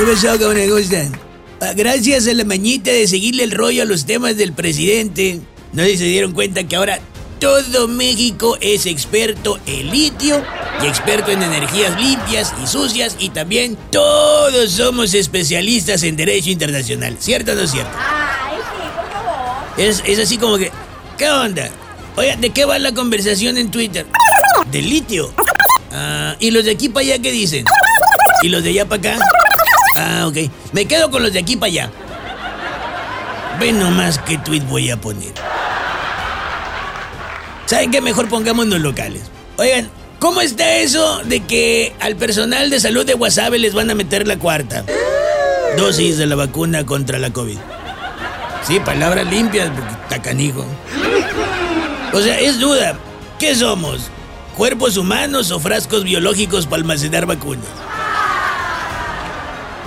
¿Qué pasó, cómo me gustan? Ah, Gracias a la mañita de seguirle el rollo a los temas del presidente, no se dieron cuenta que ahora todo México es experto en litio y experto en energías limpias y sucias y también todos somos especialistas en derecho internacional. ¿Cierto o no es cierto? Ay, sí, por favor. Es, es así como que, ¿qué onda? Oiga, ¿de qué va la conversación en Twitter? ¿Del litio? Ah, ¿Y los de aquí para allá qué dicen? ¿Y los de allá para acá? Ah, ok. Me quedo con los de aquí para allá. Ve nomás qué tweet voy a poner. ¿Saben qué? Mejor pongámonos locales. Oigan, ¿cómo está eso de que al personal de salud de Guasave les van a meter la cuarta? Dosis de la vacuna contra la COVID. Sí, palabras limpias, porque está canijo. O sea, es duda. ¿Qué somos? ¿Cuerpos humanos o frascos biológicos para almacenar vacunas?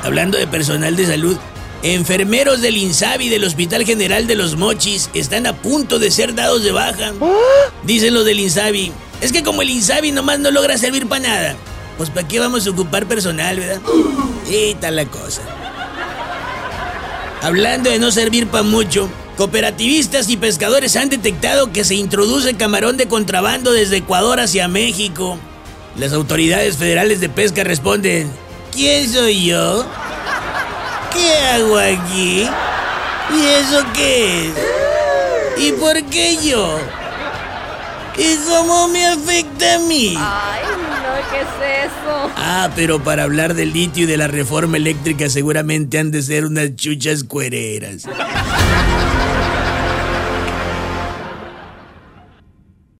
Hablando de personal de salud, enfermeros del INSABI del Hospital General de los Mochis están a punto de ser dados de baja. Dicen los del INSABI. Es que como el INSABI nomás no logra servir para nada, pues ¿para qué vamos a ocupar personal, verdad? Y tal la cosa. Hablando de no servir para mucho, cooperativistas y pescadores han detectado que se introduce camarón de contrabando desde Ecuador hacia México. Las autoridades federales de pesca responden, ¿quién soy yo? ¿Qué hago aquí? ¿Y eso qué es? ¿Y por qué yo? ¿Y cómo me afecta a mí? Ay, no, ¿qué es eso? Ah, pero para hablar del litio y de la reforma eléctrica seguramente han de ser unas chuchas cuereras.